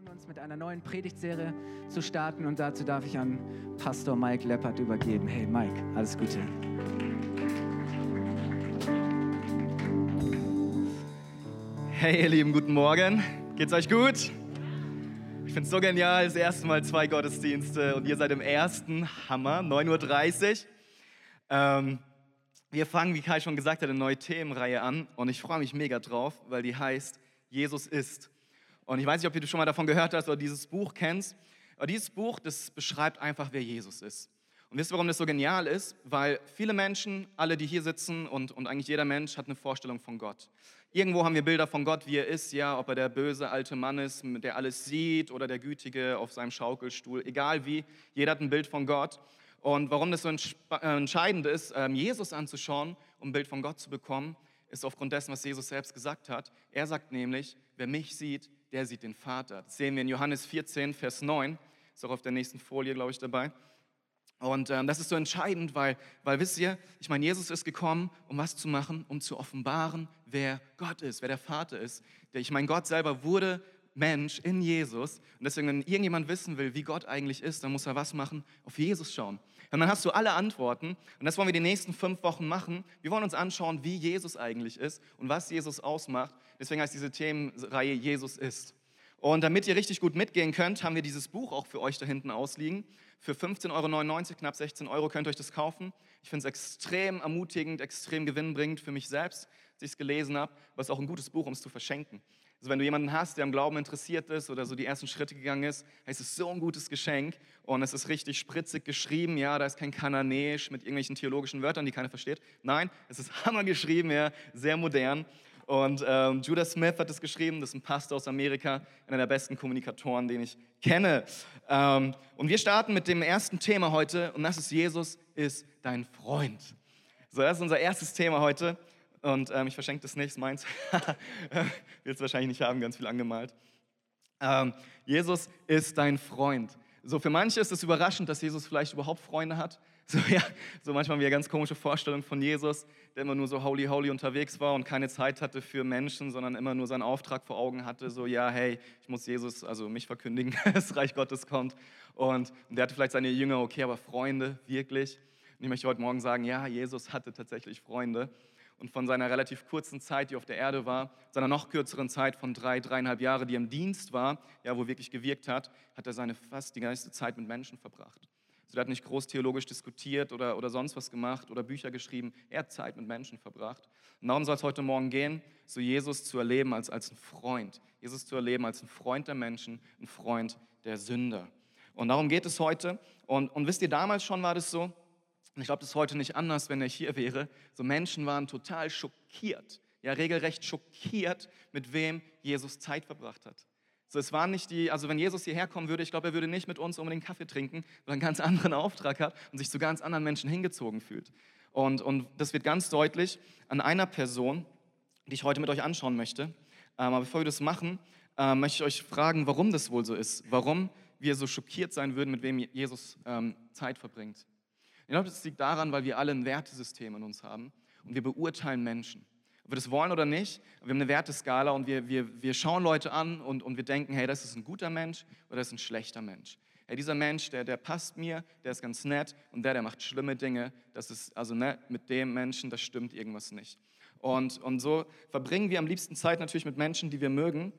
freuen uns mit einer neuen Predigtserie zu starten und dazu darf ich an Pastor Mike Leppert übergeben. Hey Mike, alles Gute. Hey ihr Lieben, guten Morgen. Geht's euch gut? Ich finde es so genial, das erste Mal zwei Gottesdienste und ihr seid im ersten, Hammer, 9.30 Uhr. Ähm, wir fangen, wie Kai schon gesagt hat, eine neue Themenreihe an und ich freue mich mega drauf, weil die heißt Jesus ist. Und ich weiß nicht, ob du schon mal davon gehört hast oder dieses Buch kennst. Aber dieses Buch, das beschreibt einfach, wer Jesus ist. Und wisst ihr, warum das so genial ist? Weil viele Menschen, alle, die hier sitzen und, und eigentlich jeder Mensch hat eine Vorstellung von Gott. Irgendwo haben wir Bilder von Gott, wie er ist, ja, ob er der böse alte Mann ist, der alles sieht oder der Gütige auf seinem Schaukelstuhl, egal wie, jeder hat ein Bild von Gott. Und warum das so äh, entscheidend ist, ähm, Jesus anzuschauen, um ein Bild von Gott zu bekommen, ist aufgrund dessen, was Jesus selbst gesagt hat. Er sagt nämlich, wer mich sieht, der sieht den Vater. Das sehen wir in Johannes 14, Vers 9. Ist auch auf der nächsten Folie, glaube ich, dabei. Und ähm, das ist so entscheidend, weil, weil wisst ihr, ich meine, Jesus ist gekommen, um was zu machen? Um zu offenbaren, wer Gott ist, wer der Vater ist. Ich meine, Gott selber wurde Mensch in Jesus. Und deswegen, wenn irgendjemand wissen will, wie Gott eigentlich ist, dann muss er was machen? Auf Jesus schauen. Und dann hast du alle Antworten. Und das wollen wir die nächsten fünf Wochen machen. Wir wollen uns anschauen, wie Jesus eigentlich ist und was Jesus ausmacht. Deswegen heißt diese Themenreihe Jesus ist. Und damit ihr richtig gut mitgehen könnt, haben wir dieses Buch auch für euch da hinten ausliegen. Für 15,99 Euro, knapp 16 Euro, könnt ihr euch das kaufen. Ich finde es extrem ermutigend, extrem gewinnbringend für mich selbst, als ich es gelesen habe. Aber es ist auch ein gutes Buch, um es zu verschenken. Also wenn du jemanden hast, der am Glauben interessiert ist oder so die ersten Schritte gegangen ist, heißt es so ein gutes Geschenk und es ist richtig spritzig geschrieben. Ja, da ist kein Kananäisch mit irgendwelchen theologischen Wörtern, die keiner versteht. Nein, es ist hammer geschrieben, ja, sehr modern. Und ähm, Judah Smith hat es geschrieben, das ist ein Pastor aus Amerika, einer der besten Kommunikatoren, den ich kenne. Ähm, und wir starten mit dem ersten Thema heute und das ist Jesus ist dein Freund. So, das ist unser erstes Thema heute. Und ähm, ich verschenke das nicht, meins. Will es wahrscheinlich nicht haben, ganz viel angemalt. Ähm, Jesus ist dein Freund. So für manche ist es überraschend, dass Jesus vielleicht überhaupt Freunde hat. So, ja, so manchmal haben wir ganz komische Vorstellungen von Jesus, der immer nur so holy, holy unterwegs war und keine Zeit hatte für Menschen, sondern immer nur seinen Auftrag vor Augen hatte. So, ja, hey, ich muss Jesus, also mich verkündigen, das Reich Gottes kommt. Und, und der hatte vielleicht seine Jünger, okay, aber Freunde, wirklich? Und ich möchte heute Morgen sagen, ja, Jesus hatte tatsächlich Freunde und von seiner relativ kurzen Zeit, die auf der Erde war, seiner noch kürzeren Zeit von drei, dreieinhalb Jahren, die im Dienst war, ja, wo wirklich gewirkt hat, hat er seine fast die ganze Zeit mit Menschen verbracht. Also er hat nicht groß theologisch diskutiert oder, oder sonst was gemacht oder Bücher geschrieben. Er hat Zeit mit Menschen verbracht. Und darum soll es heute Morgen gehen, so Jesus zu erleben als, als ein Freund. Jesus zu erleben als ein Freund der Menschen, ein Freund der Sünder. Und darum geht es heute. Und, und wisst ihr, damals schon war das so, und ich glaube, das ist heute nicht anders, wenn er hier wäre. So Menschen waren total schockiert, ja regelrecht schockiert, mit wem Jesus Zeit verbracht hat. So, es waren nicht die, also wenn Jesus hierher kommen würde, ich glaube, er würde nicht mit uns unbedingt Kaffee trinken, weil er einen ganz anderen Auftrag hat und sich zu ganz anderen Menschen hingezogen fühlt. Und, und das wird ganz deutlich an einer Person, die ich heute mit euch anschauen möchte. Ähm, aber bevor wir das machen, äh, möchte ich euch fragen, warum das wohl so ist. Warum wir so schockiert sein würden, mit wem Jesus ähm, Zeit verbringt. Ich glaube, das liegt daran, weil wir alle ein Wertesystem in uns haben und wir beurteilen Menschen. Ob wir das wollen oder nicht, wir haben eine Werteskala und wir, wir, wir schauen Leute an und, und wir denken, hey, das ist ein guter Mensch oder das ist ein schlechter Mensch. Hey, dieser Mensch, der, der passt mir, der ist ganz nett und der, der macht schlimme Dinge, das ist, also ne, mit dem Menschen, das stimmt irgendwas nicht. Und, und so verbringen wir am liebsten Zeit natürlich mit Menschen, die wir mögen,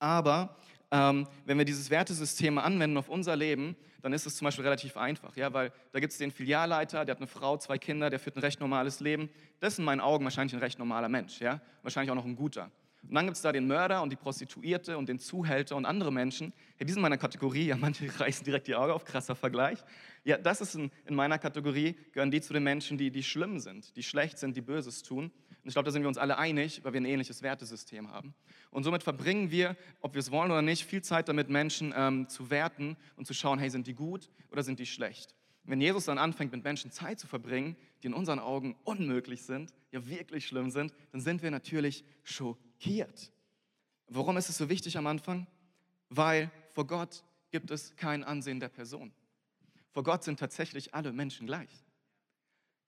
aber ähm, wenn wir dieses Wertesystem anwenden auf unser Leben, dann ist es zum Beispiel relativ einfach, ja, weil da gibt es den Filialleiter, der hat eine Frau, zwei Kinder, der führt ein recht normales Leben. Das ist in meinen Augen wahrscheinlich ein recht normaler Mensch, ja, wahrscheinlich auch noch ein guter. Und dann gibt es da den Mörder und die Prostituierte und den Zuhälter und andere Menschen. Ja, die sind in meiner Kategorie. Ja, manche reißen direkt die Augen auf, krasser Vergleich. Ja, das ist in, in meiner Kategorie, gehören die zu den Menschen, die, die schlimm sind, die schlecht sind, die Böses tun. Und ich glaube, da sind wir uns alle einig, weil wir ein ähnliches Wertesystem haben. Und somit verbringen wir, ob wir es wollen oder nicht, viel Zeit damit, Menschen ähm, zu werten und zu schauen, hey, sind die gut oder sind die schlecht? Wenn Jesus dann anfängt, mit Menschen Zeit zu verbringen, die in unseren Augen unmöglich sind, ja wirklich schlimm sind, dann sind wir natürlich schockiert. Warum ist es so wichtig am Anfang? Weil vor Gott gibt es kein Ansehen der Person. Vor Gott sind tatsächlich alle Menschen gleich.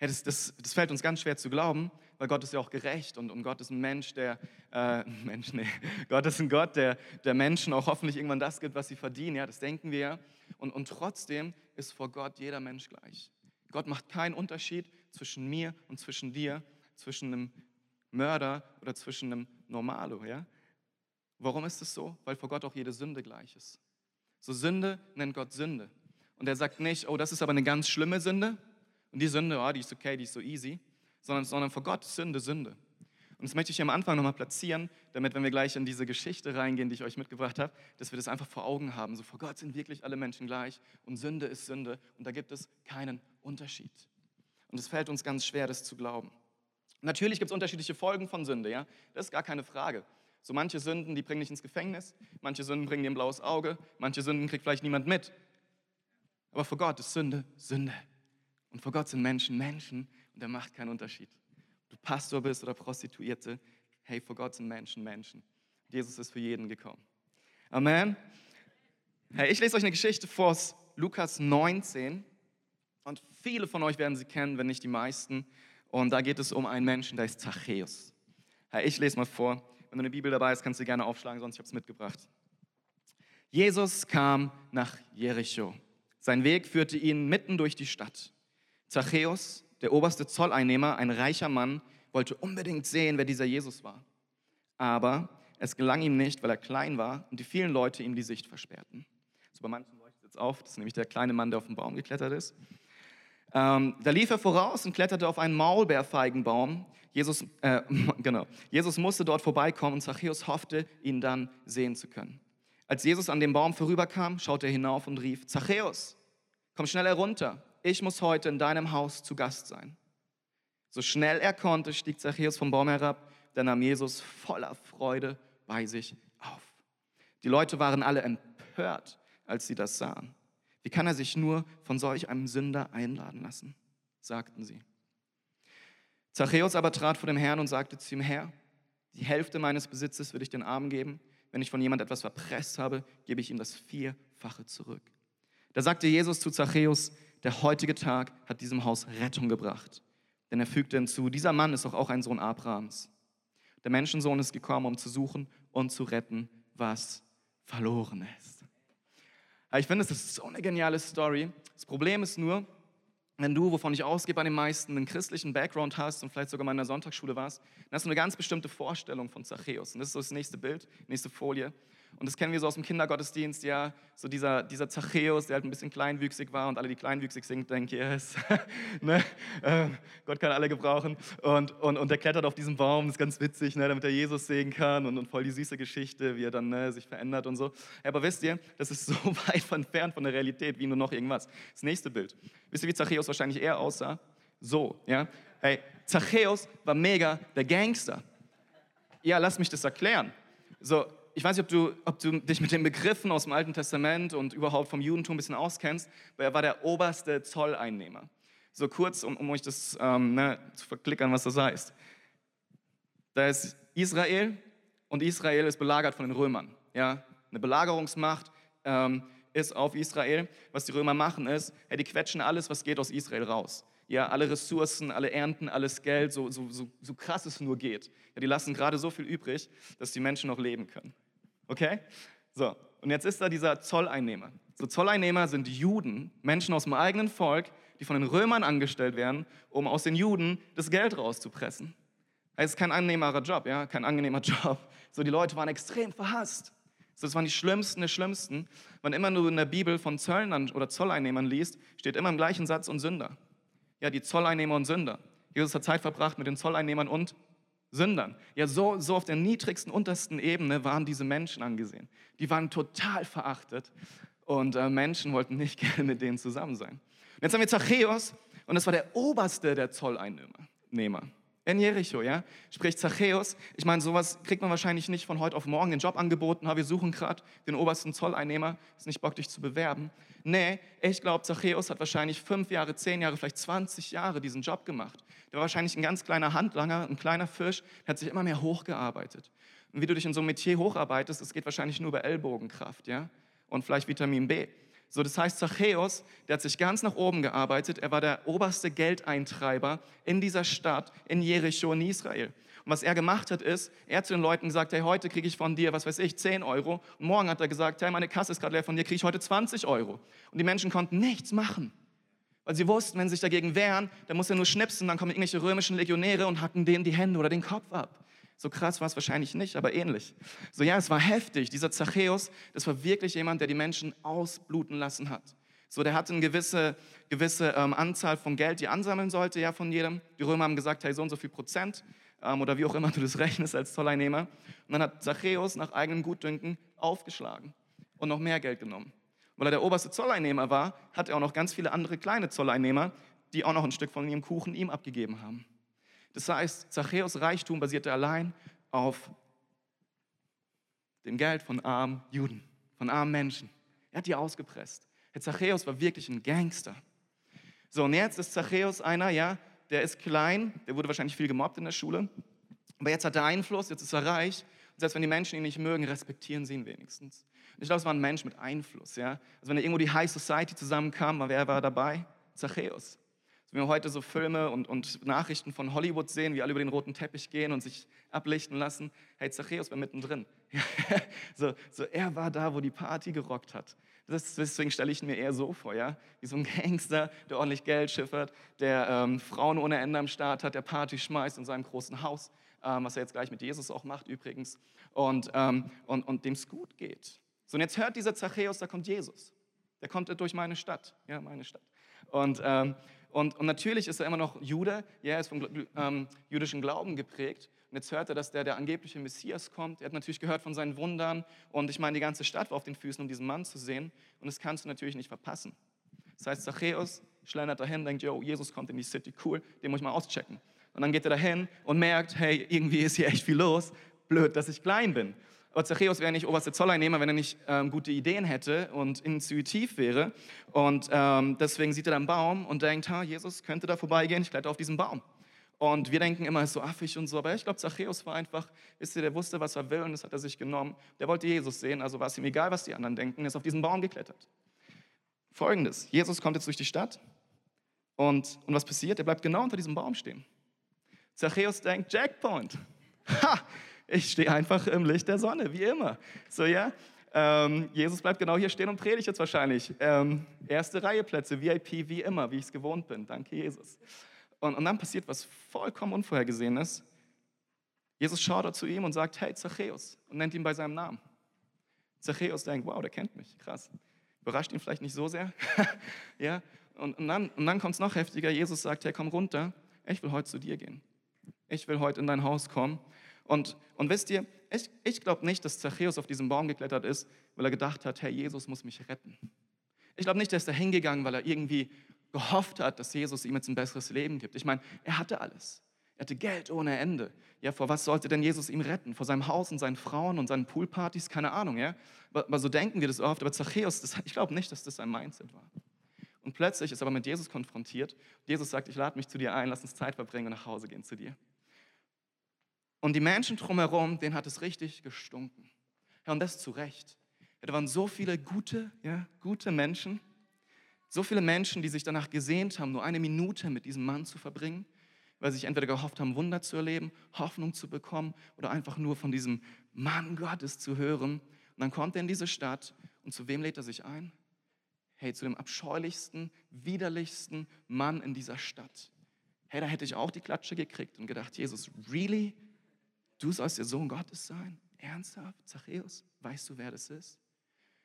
Ja, das, das, das fällt uns ganz schwer zu glauben, weil Gott ist ja auch gerecht und, und Gott ist ein Mensch, der, äh, Mensch, nee, Gott ist ein Gott, der, der Menschen auch hoffentlich irgendwann das gibt, was sie verdienen, ja, das denken wir ja. Und, und trotzdem ist vor Gott jeder Mensch gleich. Gott macht keinen Unterschied zwischen mir und zwischen dir, zwischen einem Mörder oder zwischen einem Normalo, ja. Warum ist es so? Weil vor Gott auch jede Sünde gleich ist. So Sünde nennt Gott Sünde. Und er sagt nicht, oh, das ist aber eine ganz schlimme Sünde. Und die Sünde, oh, die ist okay, die ist so easy. Sondern, sondern vor Gott Sünde Sünde. Und das möchte ich hier am Anfang nochmal platzieren, damit, wenn wir gleich in diese Geschichte reingehen, die ich euch mitgebracht habe, dass wir das einfach vor Augen haben. So vor Gott sind wirklich alle Menschen gleich und Sünde ist Sünde und da gibt es keinen Unterschied. Und es fällt uns ganz schwer, das zu glauben. Natürlich gibt es unterschiedliche Folgen von Sünde, ja, das ist gar keine Frage. So manche Sünden, die bringen dich ins Gefängnis, manche Sünden bringen dir ein blaues Auge, manche Sünden kriegt vielleicht niemand mit. Aber vor Gott ist Sünde Sünde. Und vor Gott sind Menschen Menschen und er macht keinen Unterschied. Ob du Pastor bist oder Prostituierte, hey, vor Gott sind Menschen Menschen. Jesus ist für jeden gekommen. Amen. Hey, ich lese euch eine Geschichte vor aus Lukas 19 und viele von euch werden sie kennen, wenn nicht die meisten. Und da geht es um einen Menschen, der ist Zachäus. Hey, ich lese mal vor. Wenn du eine Bibel dabei hast, kannst du gerne aufschlagen, sonst habe ich es mitgebracht. Jesus kam nach Jericho. Sein Weg führte ihn mitten durch die Stadt. Zachäus, der oberste Zolleinnehmer, ein reicher Mann, wollte unbedingt sehen, wer dieser Jesus war. Aber es gelang ihm nicht, weil er klein war und die vielen Leute ihm die Sicht versperrten. So bei manchen leuchtet es auf, das ist nämlich der kleine Mann, der auf den Baum geklettert ist. Ähm, da lief er voraus und kletterte auf einen Maulbeerfeigenbaum. Jesus, äh, genau. Jesus musste dort vorbeikommen und Zachäus hoffte, ihn dann sehen zu können. Als Jesus an dem Baum vorüberkam, schaute er hinauf und rief, Zachäus, komm schnell herunter, ich muss heute in deinem Haus zu Gast sein. So schnell er konnte, stieg Zachäus vom Baum herab, dann nahm Jesus voller Freude bei sich auf. Die Leute waren alle empört, als sie das sahen. Wie kann er sich nur von solch einem Sünder einladen lassen? sagten sie. Zachäus aber trat vor dem Herrn und sagte zu ihm, Herr, die Hälfte meines Besitzes würde ich den Armen geben. Wenn ich von jemand etwas verpresst habe, gebe ich ihm das Vierfache zurück. Da sagte Jesus zu Zachäus, der heutige Tag hat diesem Haus Rettung gebracht. Denn er fügte hinzu, dieser Mann ist doch auch ein Sohn Abrahams. Der Menschensohn ist gekommen, um zu suchen und zu retten, was verloren ist. Ich finde, es ist so eine geniale Story. Das Problem ist nur, wenn du, wovon ich ausgehe bei den meisten, einen christlichen Background hast und vielleicht sogar mal in der Sonntagsschule warst, dann hast du eine ganz bestimmte Vorstellung von Zachäus. Und das ist so das nächste Bild, nächste Folie. Und das kennen wir so aus dem Kindergottesdienst, ja, so dieser, dieser Zachäus, der halt ein bisschen kleinwüchsig war und alle, die kleinwüchsig sind, denken, yes, ne? äh, Gott kann alle gebrauchen. Und, und, und der klettert auf diesen Baum, das ist ganz witzig, ne? damit er Jesus sehen kann und, und voll die süße Geschichte, wie er dann ne, sich verändert und so. Aber wisst ihr, das ist so weit entfernt von der Realität wie nur noch irgendwas. Das nächste Bild. Wisst ihr, wie Zachäus wahrscheinlich eher aussah? So, ja. Hey, Zachäus war mega der Gangster. Ja, lass mich das erklären. So, ich weiß nicht, ob du, ob du dich mit den Begriffen aus dem Alten Testament und überhaupt vom Judentum ein bisschen auskennst, aber er war der oberste Zolleinnehmer. So kurz, um, um euch das ähm, ne, zu verklickern, was das heißt. Da ist Israel und Israel ist belagert von den Römern. Ja? Eine Belagerungsmacht ähm, ist auf Israel. Was die Römer machen ist, ja, die quetschen alles, was geht, aus Israel raus. Ja, alle Ressourcen, alle Ernten, alles Geld, so, so, so, so krass es nur geht. Ja, die lassen gerade so viel übrig, dass die Menschen noch leben können. Okay? So, und jetzt ist da dieser Zolleinnehmer. So Zolleinnehmer sind Juden, Menschen aus dem eigenen Volk, die von den Römern angestellt werden, um aus den Juden das Geld rauszupressen. Es ist kein angenehmer Job, ja, kein angenehmer Job. So, die Leute waren extrem verhasst. So, das waren die Schlimmsten der Schlimmsten. Wann immer du in der Bibel von Zöllnern oder Zolleinnehmern liest, steht immer im gleichen Satz und Sünder. Ja, die Zolleinnehmer und Sünder. Jesus hat Zeit verbracht mit den Zolleinnehmern und Sündern. Ja, so, so auf der niedrigsten, untersten Ebene waren diese Menschen angesehen. Die waren total verachtet und äh, Menschen wollten nicht gerne mit denen zusammen sein. Und jetzt haben wir Zachäus und das war der oberste der Zolleinnehmer. In Jericho, ja, spricht Zachäus. Ich meine, sowas kriegt man wahrscheinlich nicht von heute auf morgen den Job angeboten. wir suchen gerade den obersten Zolleinnehmer. Ist nicht Bock, dich zu bewerben. Nee, ich glaube, Zachäus hat wahrscheinlich fünf Jahre, zehn Jahre, vielleicht 20 Jahre diesen Job gemacht. Der war wahrscheinlich ein ganz kleiner Handlanger, ein kleiner Fisch, der hat sich immer mehr hochgearbeitet. Und wie du dich in so einem Metier hocharbeitest, das geht wahrscheinlich nur über Ellbogenkraft, ja, und vielleicht Vitamin B. So, das heißt, Zachäus, der hat sich ganz nach oben gearbeitet. Er war der oberste Geldeintreiber in dieser Stadt, in Jericho, in Israel. Und was er gemacht hat, ist, er hat zu den Leuten gesagt, hey, heute kriege ich von dir, was weiß ich, 10 Euro. Und morgen hat er gesagt, hey, meine Kasse ist gerade leer, von dir kriege ich heute 20 Euro. Und die Menschen konnten nichts machen. Weil sie wussten, wenn sie sich dagegen wehren, dann muss er nur schnipsen, dann kommen irgendwelche römischen Legionäre und hacken denen die Hände oder den Kopf ab. So krass war es wahrscheinlich nicht, aber ähnlich. So ja, es war heftig. Dieser Zachäus, das war wirklich jemand, der die Menschen ausbluten lassen hat. So, der hatte eine gewisse, gewisse ähm, Anzahl von Geld, die ansammeln sollte, ja, von jedem. Die Römer haben gesagt, hey, so und so viel Prozent ähm, oder wie auch immer du das rechnest als Zolleinnehmer. Und dann hat Zachäus nach eigenem Gutdünken aufgeschlagen und noch mehr Geld genommen. Weil er der oberste Zolleinnehmer war, hat er auch noch ganz viele andere kleine Zolleinnehmer, die auch noch ein Stück von ihrem Kuchen ihm abgegeben haben. Das heißt, Zachäus Reichtum basierte allein auf dem Geld von armen Juden, von armen Menschen. Er hat die ausgepresst. Der Zachäus war wirklich ein Gangster. So, und jetzt ist Zachäus einer, ja, der ist klein, der wurde wahrscheinlich viel gemobbt in der Schule, aber jetzt hat er Einfluss, jetzt ist er reich. Und selbst wenn die Menschen ihn nicht mögen, respektieren sie ihn wenigstens. Und ich glaube, es war ein Mensch mit Einfluss. Ja? Also wenn da irgendwo die High Society zusammenkam, wer war dabei? Zachäus. Wenn wir heute so Filme und, und Nachrichten von Hollywood sehen, wie alle über den roten Teppich gehen und sich ablichten lassen, hey, Zachäus war mittendrin. so, so, er war da, wo die Party gerockt hat. Das, deswegen stelle ich mir eher so vor, ja, wie so ein Gangster, der ordentlich Geld schiffert, der ähm, Frauen ohne Ende am Start hat, der Party schmeißt in seinem großen Haus, ähm, was er jetzt gleich mit Jesus auch macht übrigens, und, ähm, und, und dem es gut geht. So, und jetzt hört dieser Zachäus, da kommt Jesus. Der kommt durch meine Stadt, ja, meine Stadt. Und, ähm, und, und natürlich ist er immer noch Jude, ja, er ist vom ähm, jüdischen Glauben geprägt. Und jetzt hört er, dass der, der angebliche Messias kommt. Er hat natürlich gehört von seinen Wundern. Und ich meine, die ganze Stadt war auf den Füßen, um diesen Mann zu sehen. Und das kannst du natürlich nicht verpassen. Das heißt, Zachäus schlendert dahin, denkt, yo, Jesus kommt in die City, cool, den muss ich mal auschecken. Und dann geht er dahin und merkt, hey, irgendwie ist hier echt viel los. Blöd, dass ich klein bin. Aber Zachäus wäre nicht oberste Zolleinnehmer, wenn er nicht ähm, gute Ideen hätte und intuitiv wäre. Und ähm, deswegen sieht er einen Baum und denkt, ha, Jesus könnte da vorbeigehen, ich kletter auf diesen Baum. Und wir denken immer, ist so affig und so, aber ich glaube, Zachäus war einfach, wisst ihr, der wusste, was er will und das hat er sich genommen. Der wollte Jesus sehen, also war es ihm egal, was die anderen denken, er ist auf diesen Baum geklettert. Folgendes, Jesus kommt jetzt durch die Stadt und, und was passiert? Er bleibt genau unter diesem Baum stehen. Zachäus denkt, Jackpoint. Ha, ich stehe einfach im Licht der Sonne, wie immer. So, ja, ähm, Jesus bleibt genau hier stehen und predigt jetzt wahrscheinlich. Ähm, erste Reihe Plätze, VIP, wie immer, wie ich es gewohnt bin. Danke, Jesus. Und, und dann passiert was vollkommen Unvorhergesehenes. Jesus schaut zu ihm und sagt, hey Zachäus, und nennt ihn bei seinem Namen. Zachäus denkt, wow, der kennt mich, krass. Überrascht ihn vielleicht nicht so sehr. ja? und, und dann, und dann kommt es noch heftiger. Jesus sagt, hey, komm runter, ich will heute zu dir gehen. Ich will heute in dein Haus kommen. Und, und wisst ihr, ich, ich glaube nicht, dass Zachäus auf diesen Baum geklettert ist, weil er gedacht hat, Herr Jesus muss mich retten. Ich glaube nicht, dass er hingegangen, weil er irgendwie gehofft hat, dass Jesus ihm jetzt ein besseres Leben gibt. Ich meine, er hatte alles. Er hatte Geld ohne Ende. Ja, vor was sollte denn Jesus ihm retten? Vor seinem Haus und seinen Frauen und seinen Poolpartys? Keine Ahnung, ja. Aber so denken wir das oft. Aber Zachäus, das, ich glaube nicht, dass das sein Mindset war. Und plötzlich ist er aber mit Jesus konfrontiert. Jesus sagt, ich lade mich zu dir ein, lass uns Zeit verbringen und nach Hause gehen zu dir. Und die Menschen drumherum, denen hat es richtig gestunken. Ja, und das zu Recht. Ja, da waren so viele gute, ja, gute Menschen, so viele Menschen, die sich danach gesehnt haben, nur eine Minute mit diesem Mann zu verbringen, weil sie sich entweder gehofft haben, Wunder zu erleben, Hoffnung zu bekommen oder einfach nur von diesem Mann Gottes zu hören. Und dann kommt er in diese Stadt und zu wem lädt er sich ein? Hey, zu dem abscheulichsten, widerlichsten Mann in dieser Stadt. Hey, da hätte ich auch die Klatsche gekriegt und gedacht, Jesus, really? Du sollst der Sohn Gottes sein? Ernsthaft? Zachäus, weißt du, wer das ist?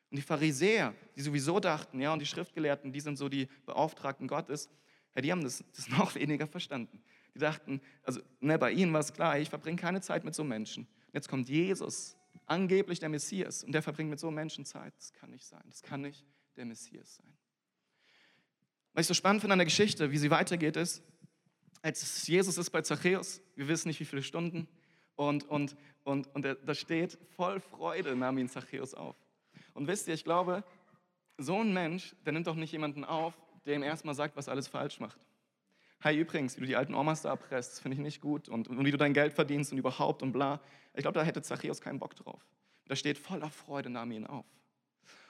Und die Pharisäer, die sowieso dachten, ja, und die Schriftgelehrten, die sind so die Beauftragten Gottes, ja, die haben das, das noch weniger verstanden. Die dachten, also ne, bei ihnen war es klar, ich verbringe keine Zeit mit so Menschen. Und jetzt kommt Jesus, angeblich der Messias, und der verbringt mit so Menschen Zeit. Das kann nicht sein. Das kann nicht der Messias sein. Was ich so spannend finde an der Geschichte, wie sie weitergeht, ist, als Jesus ist bei Zachäus, wir wissen nicht wie viele Stunden, und, und, und, und da steht, voll Freude nahm ihn Zachäus auf. Und wisst ihr, ich glaube, so ein Mensch, der nimmt doch nicht jemanden auf, der ihm erstmal sagt, was alles falsch macht. Hi, übrigens, wie du die alten Omas da erpresst, finde ich nicht gut. Und, und, wie du dein Geld verdienst und überhaupt und bla. Ich glaube, da hätte Zachäus keinen Bock drauf. Da steht voller Freude, nahm ihn auf.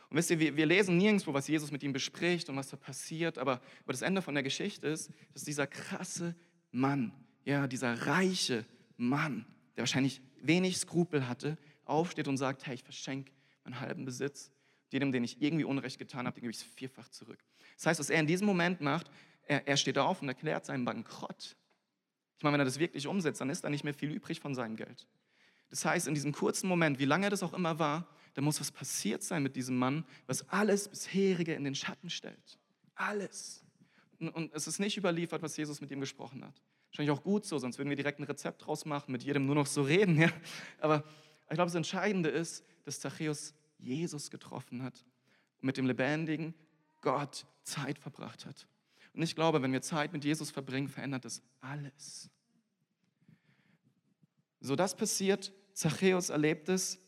Und wisst ihr, wir, wir lesen nirgendwo, was Jesus mit ihm bespricht und was da passiert, aber, aber das Ende von der Geschichte ist, dass dieser krasse Mann, ja, dieser reiche Mann, der wahrscheinlich wenig Skrupel hatte, aufsteht und sagt, hey, ich verschenke meinen halben Besitz. Jedem, den ich irgendwie Unrecht getan habe, den gebe ich es vierfach zurück. Das heißt, was er in diesem Moment macht, er, er steht auf und erklärt seinen Bankrott. Ich meine, wenn er das wirklich umsetzt, dann ist da nicht mehr viel übrig von seinem Geld. Das heißt, in diesem kurzen Moment, wie lange das auch immer war, da muss was passiert sein mit diesem Mann, was alles bisherige in den Schatten stellt. Alles. Und es ist nicht überliefert, was Jesus mit ihm gesprochen hat. Wahrscheinlich auch gut so, sonst würden wir direkt ein Rezept draus machen, mit jedem nur noch so reden. Ja? Aber ich glaube, das Entscheidende ist, dass Zachäus Jesus getroffen hat und mit dem lebendigen Gott Zeit verbracht hat. Und ich glaube, wenn wir Zeit mit Jesus verbringen, verändert das alles. So, das passiert. Zachäus erlebt es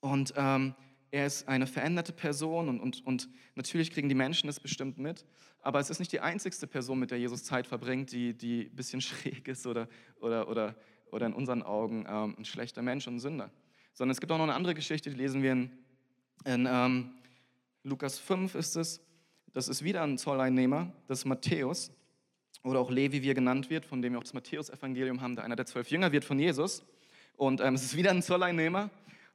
und ähm, er ist eine veränderte Person und, und, und natürlich kriegen die Menschen das bestimmt mit. Aber es ist nicht die einzigste Person, mit der Jesus Zeit verbringt, die, die ein bisschen schräg ist oder, oder, oder, oder in unseren Augen ähm, ein schlechter Mensch und ein Sünder. Sondern es gibt auch noch eine andere Geschichte, die lesen wir in, in ähm, Lukas 5 ist es. Das ist wieder ein Zolleinnehmer, das ist Matthäus oder auch Levi, wie er genannt wird, von dem wir auch das Matthäus-Evangelium haben, der einer der zwölf Jünger wird von Jesus. Und ähm, es ist wieder ein Zolleinnehmer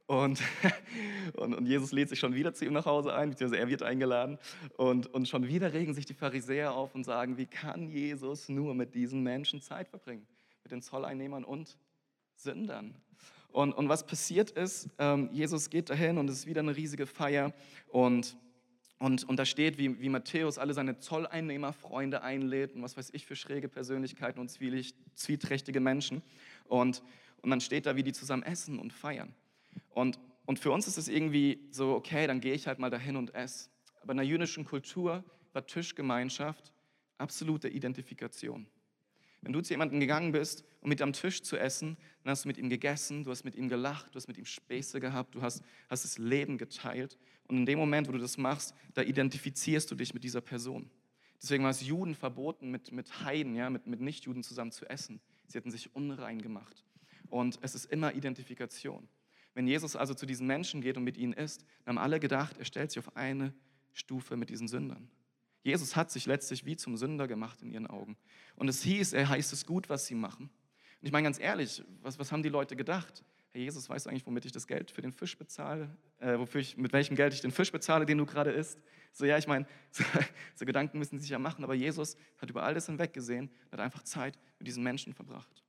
und, und, und, Jesus lädt sich schon wieder zu ihm nach Hause ein, beziehungsweise er wird eingeladen. Und, und schon wieder regen sich die Pharisäer auf und sagen, wie kann Jesus nur mit diesen Menschen Zeit verbringen? Mit den Zolleinnehmern und Sündern. Und, und was passiert ist, ähm, Jesus geht dahin und es ist wieder eine riesige Feier. Und, und, und da steht, wie, wie Matthäus alle seine Zolleinnehmerfreunde einlädt und was weiß ich für schräge Persönlichkeiten und zwieträchtige Menschen. Und, und dann steht da, wie die zusammen essen und feiern. Und, und für uns ist es irgendwie so, okay, dann gehe ich halt mal dahin und esse. Aber in der jüdischen Kultur war Tischgemeinschaft absolute Identifikation. Wenn du zu jemandem gegangen bist, um mit am Tisch zu essen, dann hast du mit ihm gegessen, du hast mit ihm gelacht, du hast mit ihm Späße gehabt, du hast, hast das Leben geteilt. Und in dem Moment, wo du das machst, da identifizierst du dich mit dieser Person. Deswegen war es Juden verboten, mit, mit Heiden, ja, mit, mit Nichtjuden zusammen zu essen. Sie hätten sich unrein gemacht. Und es ist immer Identifikation. Wenn Jesus also zu diesen Menschen geht und mit ihnen isst, dann haben alle gedacht, er stellt sich auf eine Stufe mit diesen Sündern. Jesus hat sich letztlich wie zum Sünder gemacht in ihren Augen. Und es hieß, er heißt es gut, was sie machen. Und ich meine ganz ehrlich, was, was haben die Leute gedacht? Herr Jesus, weißt du eigentlich, womit ich das Geld für den Fisch bezahle? Äh, wofür ich, mit welchem Geld ich den Fisch bezahle, den du gerade isst? So, ja, ich meine, so, so, Gedanken müssen sie sich ja machen, aber Jesus hat über alles hinweg gesehen, hat einfach Zeit mit diesen Menschen verbracht.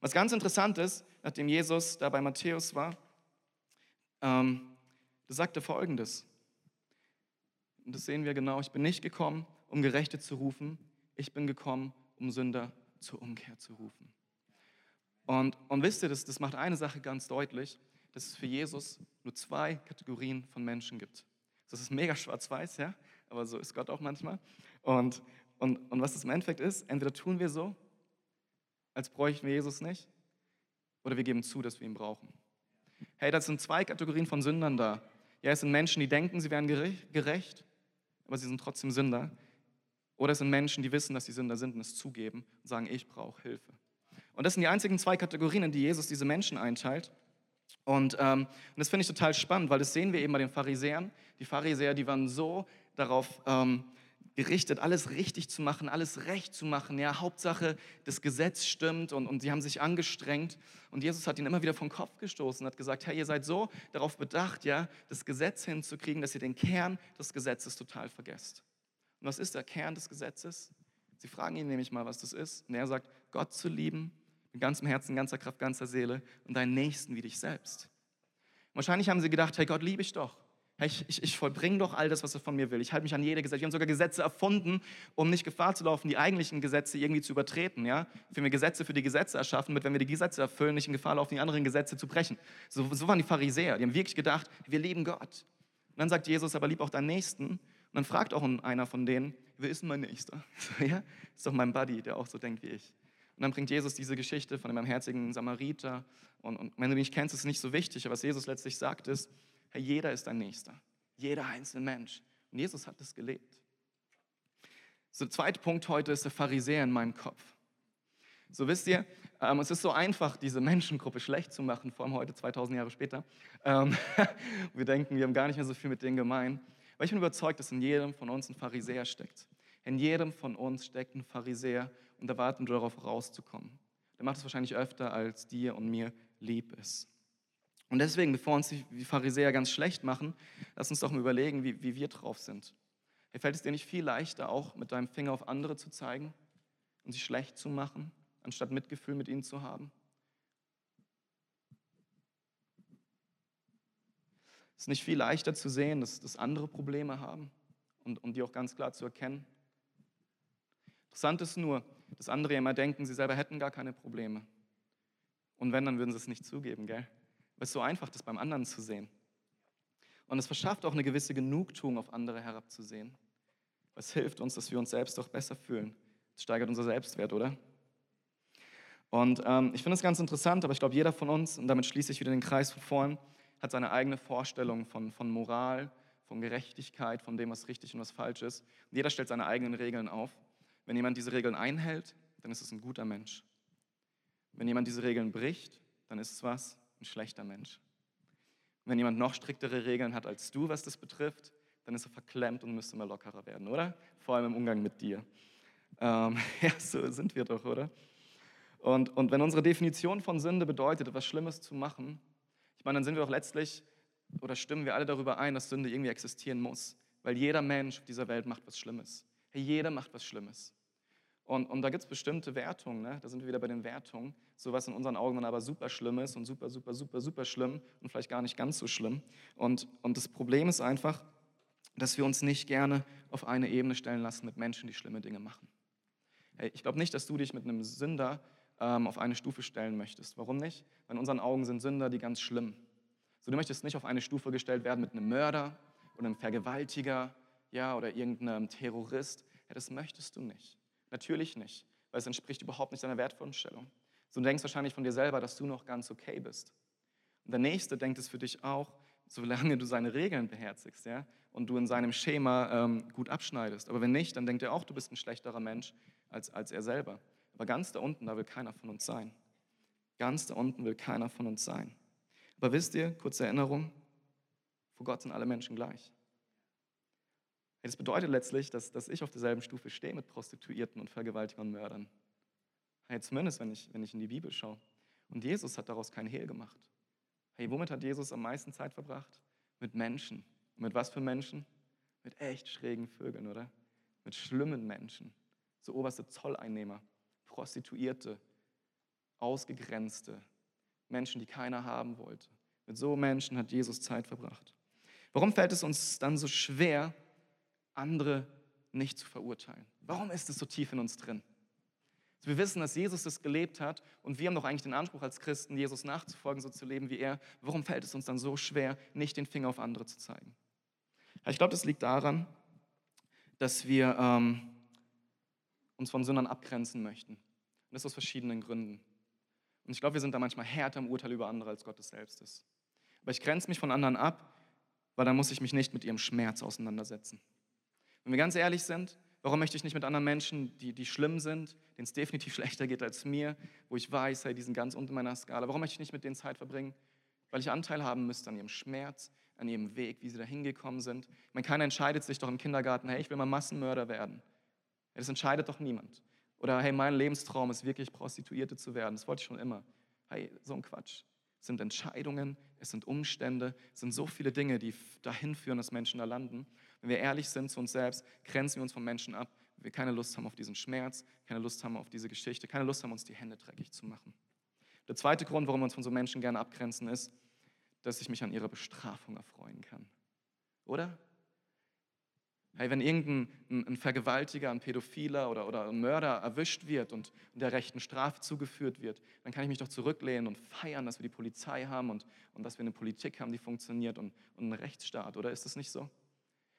Was ganz interessant ist, nachdem Jesus da bei Matthäus war, ähm, da sagt er folgendes. Und das sehen wir genau. Ich bin nicht gekommen, um Gerechte zu rufen. Ich bin gekommen, um Sünder zur Umkehr zu rufen. Und, und wisst ihr, das, das macht eine Sache ganz deutlich, dass es für Jesus nur zwei Kategorien von Menschen gibt. Das ist mega schwarz-weiß, ja, aber so ist Gott auch manchmal. Und, und, und was das im Endeffekt ist, entweder tun wir so, als bräuchten wir Jesus nicht, oder wir geben zu, dass wir ihn brauchen. Hey, das sind zwei Kategorien von Sündern da. Ja, es sind Menschen, die denken, sie wären gerecht, aber sie sind trotzdem Sünder. Oder es sind Menschen, die wissen, dass sie Sünder sind und es zugeben und sagen, ich brauche Hilfe. Und das sind die einzigen zwei Kategorien, in die Jesus diese Menschen einteilt. Und, ähm, und das finde ich total spannend, weil das sehen wir eben bei den Pharisäern. Die Pharisäer, die waren so darauf ähm, gerichtet, alles richtig zu machen, alles recht zu machen. Ja, Hauptsache, das Gesetz stimmt und, und sie haben sich angestrengt. Und Jesus hat ihnen immer wieder vom Kopf gestoßen und hat gesagt, hey, ihr seid so darauf bedacht, ja, das Gesetz hinzukriegen, dass ihr den Kern des Gesetzes total vergesst. Und was ist der Kern des Gesetzes? Sie fragen ihn nämlich mal, was das ist. Und er sagt, Gott zu lieben, mit ganzem Herzen, ganzer Kraft, ganzer Seele und deinen Nächsten wie dich selbst. Wahrscheinlich haben sie gedacht, hey, Gott liebe ich doch. Ich, ich, ich vollbringe doch all das, was er von mir will. Ich halte mich an jede Gesetze. Wir haben sogar Gesetze erfunden, um nicht Gefahr zu laufen, die eigentlichen Gesetze irgendwie zu übertreten. Ja? Wir haben Gesetze für die Gesetze erschaffen, damit, wenn wir die Gesetze erfüllen, nicht in Gefahr laufen, die anderen Gesetze zu brechen. So, so waren die Pharisäer. Die haben wirklich gedacht, wir lieben Gott. Und dann sagt Jesus, aber lieb auch deinen Nächsten. Und dann fragt auch einer von denen, wer ist mein Nächster? So, ja? Ist doch mein Buddy, der auch so denkt wie ich. Und dann bringt Jesus diese Geschichte von dem barmherzigen Samariter. Und, und wenn du mich kennst, ist es nicht so wichtig. Aber was Jesus letztlich sagt, ist, Herr, jeder ist ein Nächster. Jeder einzelne Mensch. Und Jesus hat das gelebt. So, der zweite Punkt heute ist der Pharisäer in meinem Kopf. So wisst ihr, ähm, es ist so einfach, diese Menschengruppe schlecht zu machen, vor allem heute, 2000 Jahre später. Ähm, wir denken, wir haben gar nicht mehr so viel mit denen gemein. Weil ich bin überzeugt, dass in jedem von uns ein Pharisäer steckt. In jedem von uns steckt ein Pharisäer und er wartet nur darauf, rauszukommen. Der macht es wahrscheinlich öfter, als dir und mir lieb ist. Und deswegen, bevor uns die Pharisäer ganz schlecht machen, lass uns doch mal überlegen, wie, wie wir drauf sind. Hey, fällt es dir nicht viel leichter, auch mit deinem Finger auf andere zu zeigen und sie schlecht zu machen, anstatt Mitgefühl mit ihnen zu haben? Es ist nicht viel leichter zu sehen, dass, dass andere Probleme haben und um die auch ganz klar zu erkennen. Interessant ist nur, dass andere immer denken, sie selber hätten gar keine Probleme. Und wenn, dann würden sie es nicht zugeben, gell? Weil es so einfach ist, beim anderen zu sehen. Und es verschafft auch eine gewisse Genugtuung, auf andere herabzusehen. Es hilft uns, dass wir uns selbst auch besser fühlen. Es steigert unser Selbstwert, oder? Und ähm, ich finde es ganz interessant, aber ich glaube, jeder von uns, und damit schließe ich wieder den Kreis von vorn, hat seine eigene Vorstellung von, von Moral, von Gerechtigkeit, von dem, was richtig und was falsch ist. Und jeder stellt seine eigenen Regeln auf. Wenn jemand diese Regeln einhält, dann ist es ein guter Mensch. Wenn jemand diese Regeln bricht, dann ist es was? Ein schlechter Mensch. Und wenn jemand noch striktere Regeln hat als du, was das betrifft, dann ist er verklemmt und müsste mal lockerer werden, oder? Vor allem im Umgang mit dir. Ähm, ja, so sind wir doch, oder? Und, und wenn unsere Definition von Sünde bedeutet, etwas Schlimmes zu machen, ich meine, dann sind wir doch letztlich oder stimmen wir alle darüber ein, dass Sünde irgendwie existieren muss. Weil jeder Mensch auf dieser Welt macht was Schlimmes. Hey, jeder macht was Schlimmes. Und, und da gibt es bestimmte Wertungen, ne? da sind wir wieder bei den Wertungen. So was in unseren Augen dann aber super schlimm ist und super, super, super, super schlimm und vielleicht gar nicht ganz so schlimm. Und, und das Problem ist einfach, dass wir uns nicht gerne auf eine Ebene stellen lassen mit Menschen, die schlimme Dinge machen. Hey, ich glaube nicht, dass du dich mit einem Sünder ähm, auf eine Stufe stellen möchtest. Warum nicht? Weil in unseren Augen sind Sünder die ganz schlimm. So, du möchtest nicht auf eine Stufe gestellt werden mit einem Mörder oder einem Vergewaltiger ja, oder irgendeinem Terrorist. Ja, das möchtest du nicht. Natürlich nicht, weil es entspricht überhaupt nicht deiner Wertvorstellung. So, du denkst wahrscheinlich von dir selber, dass du noch ganz okay bist. Und der Nächste denkt es für dich auch, solange du seine Regeln beherzigst ja, und du in seinem Schema ähm, gut abschneidest. Aber wenn nicht, dann denkt er auch, du bist ein schlechterer Mensch als, als er selber. Aber ganz da unten, da will keiner von uns sein. Ganz da unten will keiner von uns sein. Aber wisst ihr, kurze Erinnerung, vor Gott sind alle Menschen gleich. Das bedeutet letztlich, dass, dass ich auf derselben Stufe stehe mit Prostituierten und Vergewaltigern und Mördern. Hey, zumindest, wenn ich, wenn ich in die Bibel schaue. Und Jesus hat daraus kein Hehl gemacht. Hey, womit hat Jesus am meisten Zeit verbracht? Mit Menschen. Mit was für Menschen? Mit echt schrägen Vögeln, oder? Mit schlimmen Menschen. So oberste Zolleinnehmer, Prostituierte, Ausgegrenzte, Menschen, die keiner haben wollte. Mit so Menschen hat Jesus Zeit verbracht. Warum fällt es uns dann so schwer, andere nicht zu verurteilen? Warum ist es so tief in uns drin? Wir wissen, dass Jesus das gelebt hat und wir haben doch eigentlich den Anspruch als Christen, Jesus nachzufolgen, so zu leben wie er. Warum fällt es uns dann so schwer, nicht den Finger auf andere zu zeigen? Ich glaube, das liegt daran, dass wir ähm, uns von Sündern abgrenzen möchten. Und das aus verschiedenen Gründen. Und ich glaube, wir sind da manchmal härter im Urteil über andere, als Gott es selbst ist. Aber ich grenze mich von anderen ab, weil dann muss ich mich nicht mit ihrem Schmerz auseinandersetzen. Wenn wir ganz ehrlich sind, warum möchte ich nicht mit anderen Menschen, die, die schlimm sind, denen es definitiv schlechter geht als mir, wo ich weiß, hey, die sind ganz unter meiner Skala, warum möchte ich nicht mit denen Zeit verbringen? Weil ich Anteil haben müsste an ihrem Schmerz, an ihrem Weg, wie sie da hingekommen sind. Ich meine, keiner entscheidet sich doch im Kindergarten, hey, ich will mal Massenmörder werden. Das entscheidet doch niemand. Oder hey, mein Lebenstraum ist wirklich Prostituierte zu werden. Das wollte ich schon immer. Hey, so ein Quatsch. Es sind Entscheidungen, es sind Umstände, es sind so viele Dinge, die dahin führen, dass Menschen da landen. Wenn wir ehrlich sind zu uns selbst, grenzen wir uns von Menschen ab, wir keine Lust haben auf diesen Schmerz, keine Lust haben auf diese Geschichte, keine Lust haben, uns die Hände dreckig zu machen. Der zweite Grund, warum wir uns von so Menschen gerne abgrenzen, ist, dass ich mich an ihrer Bestrafung erfreuen kann. Oder? Hey, wenn irgendein ein Vergewaltiger, ein Pädophiler oder, oder ein Mörder erwischt wird und, und der rechten Strafe zugeführt wird, dann kann ich mich doch zurücklehnen und feiern, dass wir die Polizei haben und, und dass wir eine Politik haben, die funktioniert und, und einen Rechtsstaat, oder ist das nicht so?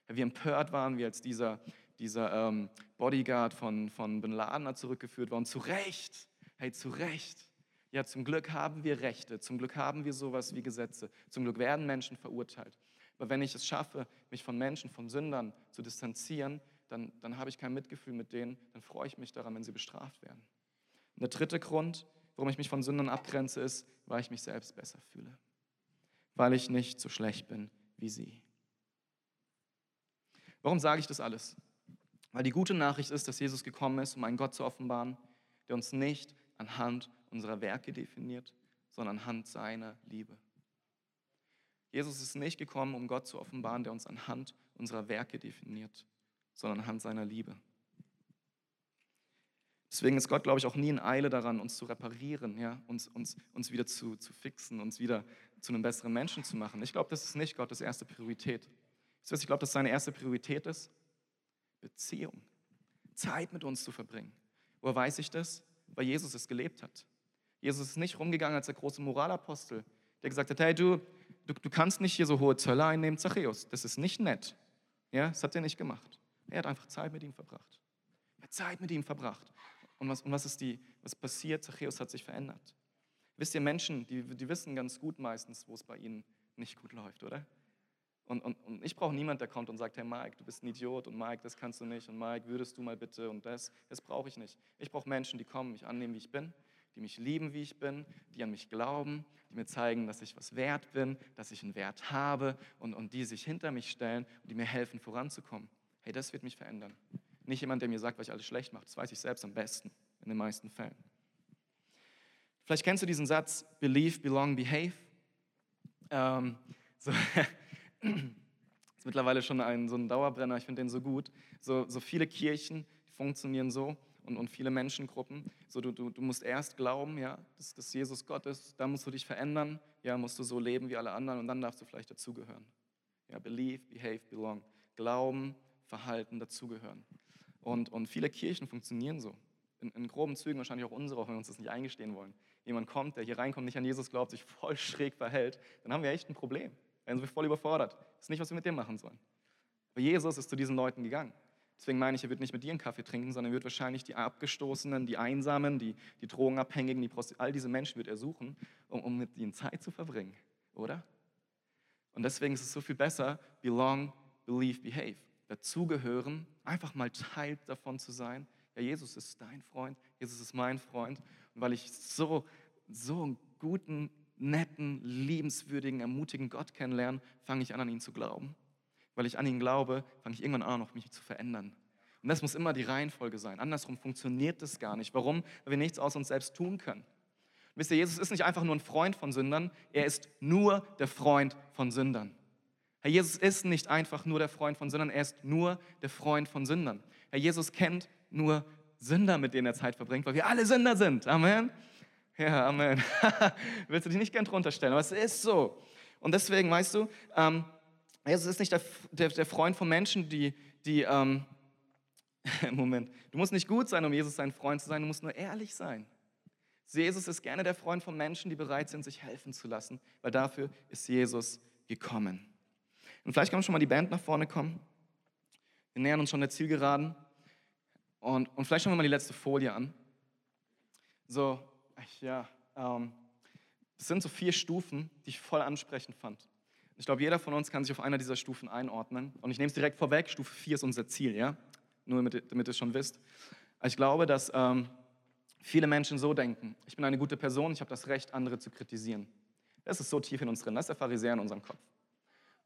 Wie empört waren wir, als dieser, dieser ähm, Bodyguard von, von Bin Laden zurückgeführt war und zu Recht, hey, zu Recht. Ja, zum Glück haben wir Rechte, zum Glück haben wir sowas wie Gesetze, zum Glück werden Menschen verurteilt. Aber wenn ich es schaffe, mich von Menschen, von Sündern zu distanzieren, dann, dann habe ich kein Mitgefühl mit denen, dann freue ich mich daran, wenn sie bestraft werden. Und der dritte Grund, warum ich mich von Sündern abgrenze, ist, weil ich mich selbst besser fühle. Weil ich nicht so schlecht bin wie sie. Warum sage ich das alles? Weil die gute Nachricht ist, dass Jesus gekommen ist, um einen Gott zu offenbaren, der uns nicht anhand unserer Werke definiert, sondern anhand seiner Liebe. Jesus ist nicht gekommen, um Gott zu offenbaren, der uns anhand unserer Werke definiert, sondern anhand seiner Liebe. Deswegen ist Gott, glaube ich, auch nie in Eile daran, uns zu reparieren, ja? uns, uns, uns wieder zu, zu fixen, uns wieder zu einem besseren Menschen zu machen. Ich glaube, das ist nicht Gottes erste Priorität. Ich glaube, dass seine erste Priorität ist, Beziehung, Zeit mit uns zu verbringen. Woher weiß ich das? Weil Jesus es gelebt hat. Jesus ist nicht rumgegangen als der große Moralapostel, der gesagt hat, hey du, du, du kannst nicht hier so hohe Zölle einnehmen, Zachäus, das ist nicht nett. Ja, das hat er nicht gemacht. Er hat einfach Zeit mit ihm verbracht. Er hat Zeit mit ihm verbracht. Und was, und was ist die, was passiert? Zachäus hat sich verändert. Wisst ihr, Menschen, die, die wissen ganz gut meistens, wo es bei ihnen nicht gut läuft, oder? Und, und, und ich brauche niemanden, der kommt und sagt, hey Mike, du bist ein Idiot und Mike, das kannst du nicht und Mike, würdest du mal bitte und das. Das brauche ich nicht. Ich brauche Menschen, die kommen, mich annehmen, wie ich bin, die mich lieben, wie ich bin, die an mich glauben, die mir zeigen, dass ich was wert bin, dass ich einen Wert habe und, und die sich hinter mich stellen und die mir helfen, voranzukommen. Hey, das wird mich verändern. Nicht jemand, der mir sagt, was ich alles schlecht mache. Das weiß ich selbst am besten, in den meisten Fällen. Vielleicht kennst du diesen Satz, believe, belong, behave. Ähm, so ist mittlerweile schon ein, so ein Dauerbrenner, ich finde den so gut. So, so viele Kirchen funktionieren so und, und viele Menschengruppen. So, du, du, du musst erst glauben, ja, dass, dass Jesus Gott ist, dann musst du dich verändern, ja, musst du so leben wie alle anderen und dann darfst du vielleicht dazugehören. Ja, believe, behave, belong. Glauben, Verhalten, dazugehören. Und, und viele Kirchen funktionieren so. In, in, groben Zügen wahrscheinlich auch unsere, auch wenn wir uns das nicht eingestehen wollen. Jemand kommt, der hier reinkommt, nicht an Jesus glaubt, sich voll schräg verhält, dann haben wir echt ein Problem. Werden wir voll überfordert. Das ist nicht, was wir mit dem machen sollen. Aber Jesus ist zu diesen Leuten gegangen. Deswegen meine ich, er wird nicht mit dir einen Kaffee trinken, sondern er wird wahrscheinlich die Abgestoßenen, die Einsamen, die, die Drogenabhängigen, die all diese Menschen wird er suchen, um, um mit ihnen Zeit zu verbringen, oder? Und deswegen ist es so viel besser, belong, believe, behave. Dazugehören, einfach mal Teil davon zu sein. Ja, Jesus ist dein Freund, Jesus ist mein Freund. Und weil ich so, so einen guten netten, liebenswürdigen, ermutigen Gott kennenlernen, fange ich an, an ihn zu glauben. Weil ich an ihn glaube, fange ich irgendwann an, auch mich zu verändern. Und das muss immer die Reihenfolge sein. Andersrum funktioniert das gar nicht. Warum? Weil wir nichts aus uns selbst tun können. Wisst ihr, Jesus ist nicht einfach nur ein Freund von Sündern, er ist nur der Freund von Sündern. Herr Jesus ist nicht einfach nur der Freund von Sündern, er ist nur der Freund von Sündern. Herr Jesus kennt nur Sünder, mit denen er Zeit verbringt, weil wir alle Sünder sind. Amen. Ja, Amen. Willst du dich nicht gern drunter stellen, aber es ist so. Und deswegen, weißt du, ähm, Jesus ist nicht der, der, der, Freund von Menschen, die, die ähm, Moment, du musst nicht gut sein, um Jesus sein Freund zu sein, du musst nur ehrlich sein. Jesus ist gerne der Freund von Menschen, die bereit sind, sich helfen zu lassen, weil dafür ist Jesus gekommen. Und vielleicht kann schon mal die Band nach vorne kommen. Wir nähern uns schon der Zielgeraden. Und, und vielleicht schauen wir mal die letzte Folie an. So, ja, ähm, das sind so vier Stufen, die ich voll ansprechend fand. Ich glaube, jeder von uns kann sich auf einer dieser Stufen einordnen. Und ich nehme es direkt vorweg, Stufe 4 ist unser Ziel, ja? Nur damit, damit ihr es schon wisst. Ich glaube, dass ähm, viele Menschen so denken, ich bin eine gute Person, ich habe das Recht, andere zu kritisieren. Das ist so tief in uns drin, das ist der Pharisäer in unserem Kopf.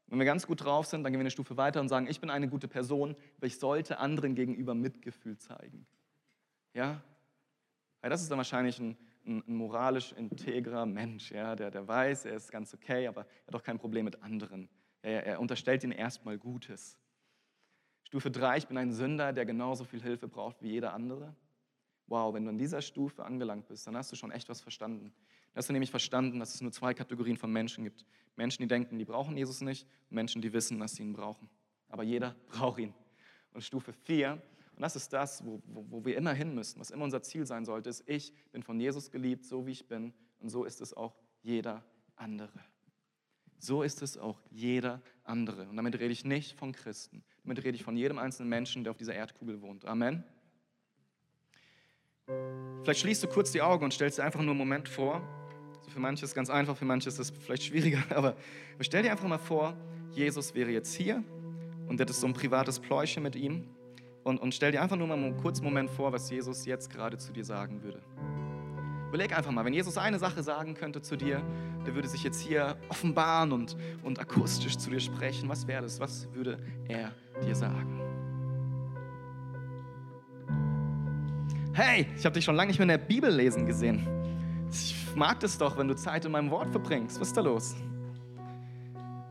Wenn wir ganz gut drauf sind, dann gehen wir eine Stufe weiter und sagen, ich bin eine gute Person, aber ich sollte anderen gegenüber Mitgefühl zeigen. Ja? ja das ist dann wahrscheinlich ein ein, ein moralisch integrer Mensch, ja, der, der weiß, er ist ganz okay, aber er hat auch kein Problem mit anderen. Er, er unterstellt ihnen erstmal Gutes. Stufe 3, ich bin ein Sünder, der genauso viel Hilfe braucht wie jeder andere. Wow, wenn du an dieser Stufe angelangt bist, dann hast du schon echt was verstanden. Dann hast du nämlich verstanden, dass es nur zwei Kategorien von Menschen gibt. Menschen, die denken, die brauchen Jesus nicht, und Menschen, die wissen, dass sie ihn brauchen. Aber jeder braucht ihn. Und Stufe 4, und das ist das, wo, wo, wo wir immer hin müssen, was immer unser Ziel sein sollte, ist, ich bin von Jesus geliebt, so wie ich bin. Und so ist es auch jeder andere. So ist es auch jeder andere. Und damit rede ich nicht von Christen. Damit rede ich von jedem einzelnen Menschen, der auf dieser Erdkugel wohnt. Amen. Vielleicht schließt du kurz die Augen und stellst dir einfach nur einen Moment vor. So für manche ist es ganz einfach, für manche ist es vielleicht schwieriger. Aber stell dir einfach mal vor, Jesus wäre jetzt hier und hättest so ein privates Pläuschen mit ihm und, und stell dir einfach nur mal einen kurzen Moment vor, was Jesus jetzt gerade zu dir sagen würde. Überleg einfach mal, wenn Jesus eine Sache sagen könnte zu dir, der würde sich jetzt hier offenbaren und, und akustisch zu dir sprechen. Was wäre das? Was würde er dir sagen? Hey, ich habe dich schon lange nicht mehr in der Bibel lesen gesehen. Ich mag das doch, wenn du Zeit in meinem Wort verbringst. Was ist da los?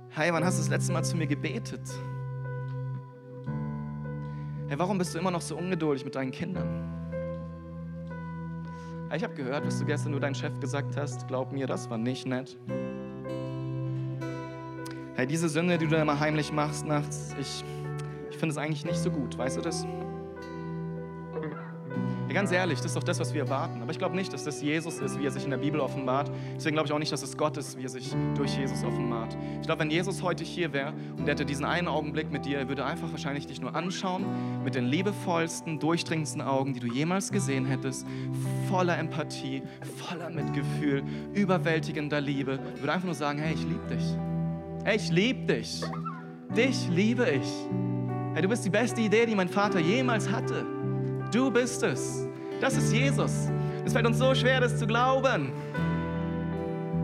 Hey, wann hast du das letzte Mal zu mir gebetet? Hey, warum bist du immer noch so ungeduldig mit deinen Kindern? Ich habe gehört, was du gestern nur deinem Chef gesagt hast. Glaub mir, das war nicht nett. Hey, diese Sünde, die du da immer heimlich machst nachts, ich, ich finde es eigentlich nicht so gut. Weißt du das? Ja, ganz ehrlich, das ist doch das, was wir erwarten. Aber ich glaube nicht, dass das Jesus ist, wie er sich in der Bibel offenbart. Deswegen glaube ich auch nicht, dass es Gott ist, wie er sich durch Jesus offenbart. Ich glaube, wenn Jesus heute hier wäre und er hätte diesen einen Augenblick mit dir, er würde einfach wahrscheinlich dich nur anschauen mit den liebevollsten, durchdringendsten Augen, die du jemals gesehen hättest, voller Empathie, voller Mitgefühl, überwältigender Liebe. Er würde einfach nur sagen, hey, ich liebe dich. Hey, ich liebe dich. Dich liebe ich. Hey, du bist die beste Idee, die mein Vater jemals hatte. Du bist es. Das ist Jesus. Es fällt uns so schwer, das zu glauben.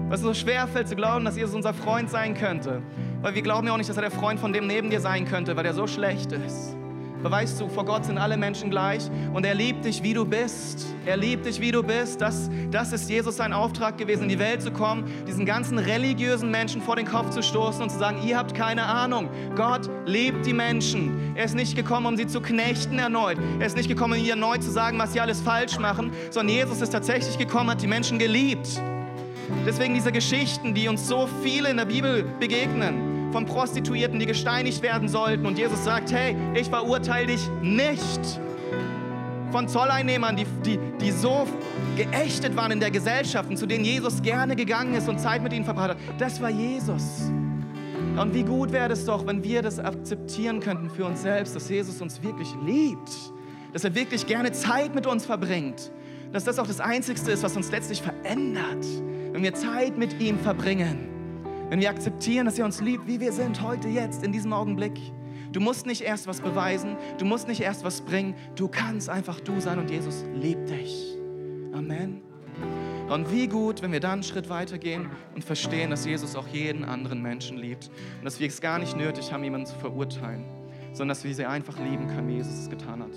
Was so schwer fällt zu glauben, dass Jesus unser Freund sein könnte. Weil wir glauben ja auch nicht, dass er der Freund von dem neben dir sein könnte, weil er so schlecht ist. Aber weißt du, vor Gott sind alle Menschen gleich und er liebt dich, wie du bist. Er liebt dich, wie du bist. Das, das ist Jesus sein Auftrag gewesen, in die Welt zu kommen, diesen ganzen religiösen Menschen vor den Kopf zu stoßen und zu sagen, ihr habt keine Ahnung. Gott liebt die Menschen. Er ist nicht gekommen, um sie zu knechten erneut. Er ist nicht gekommen, um ihnen erneut zu sagen, was sie alles falsch machen, sondern Jesus ist tatsächlich gekommen, hat die Menschen geliebt. Deswegen diese Geschichten, die uns so viele in der Bibel begegnen von Prostituierten, die gesteinigt werden sollten. Und Jesus sagt, hey, ich verurteile dich nicht. Von Zolleinnehmern, die, die, die so geächtet waren in der Gesellschaft und zu denen Jesus gerne gegangen ist und Zeit mit ihnen verbracht hat. Das war Jesus. Und wie gut wäre es doch, wenn wir das akzeptieren könnten für uns selbst, dass Jesus uns wirklich liebt, dass er wirklich gerne Zeit mit uns verbringt, dass das auch das Einzige ist, was uns letztlich verändert, wenn wir Zeit mit ihm verbringen. Wenn wir akzeptieren, dass er uns liebt, wie wir sind, heute, jetzt, in diesem Augenblick. Du musst nicht erst was beweisen, du musst nicht erst was bringen, du kannst einfach du sein und Jesus liebt dich. Amen. Und wie gut, wenn wir dann einen Schritt weiter gehen und verstehen, dass Jesus auch jeden anderen Menschen liebt und dass wir es gar nicht nötig haben, jemanden zu verurteilen, sondern dass wir sie einfach lieben können, wie Jesus es getan hat.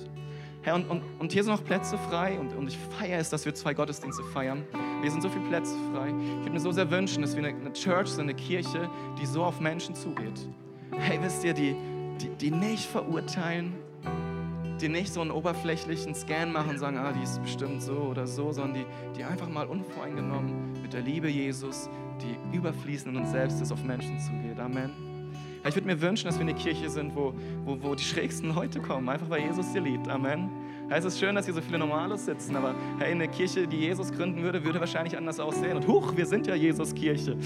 Herr, und, und, und hier sind noch Plätze frei und, und ich feiere es, dass wir zwei Gottesdienste feiern. Wir sind so viele Plätze frei. Ich würde mir so sehr wünschen, dass wir eine, eine Church sind, eine Kirche, die so auf Menschen zugeht. Hey, wisst ihr, die, die, die nicht verurteilen, die nicht so einen oberflächlichen Scan machen und sagen, ah, die ist bestimmt so oder so, sondern die, die einfach mal unvoreingenommen mit der Liebe Jesus, die überfließend in uns selbst ist, auf Menschen zugeht. Amen. Ich würde mir wünschen, dass wir eine Kirche sind, wo, wo, wo die schrägsten Leute kommen, einfach weil Jesus sie liebt. Amen. Es ist schön, dass hier so viele Normalos sitzen, aber hey, eine Kirche, die Jesus gründen würde, würde wahrscheinlich anders aussehen. Und huch, wir sind ja Jesus Kirche.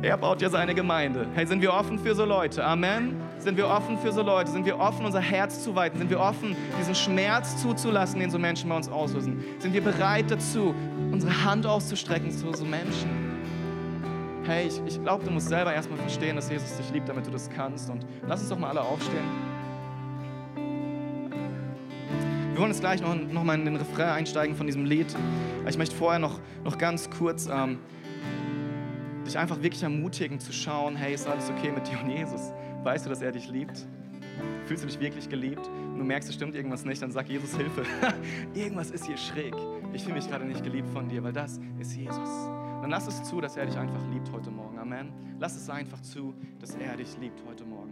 Er baut ja seine Gemeinde. Hey, sind wir offen für so Leute? Amen. Sind wir offen für so Leute? Sind wir offen, unser Herz zu weiten? Sind wir offen, diesen Schmerz zuzulassen, den so Menschen bei uns auslösen? Sind wir bereit dazu, unsere Hand auszustrecken zu so Menschen? Hey, ich, ich glaube, du musst selber erstmal verstehen, dass Jesus dich liebt, damit du das kannst. Und lass uns doch mal alle aufstehen. Wir wollen jetzt gleich noch, noch mal in den Refrain einsteigen von diesem Lied. Ich möchte vorher noch, noch ganz kurz ähm, dich einfach wirklich ermutigen zu schauen, hey, ist alles okay mit dir und Jesus? Weißt du, dass er dich liebt? Fühlst du dich wirklich geliebt? Und du merkst, es stimmt irgendwas nicht, dann sag Jesus Hilfe. irgendwas ist hier schräg. Ich fühle mich gerade nicht geliebt von dir, weil das ist Jesus. Dann lass es zu, dass er dich einfach liebt heute Morgen. Amen. Lass es einfach zu, dass er dich liebt heute Morgen.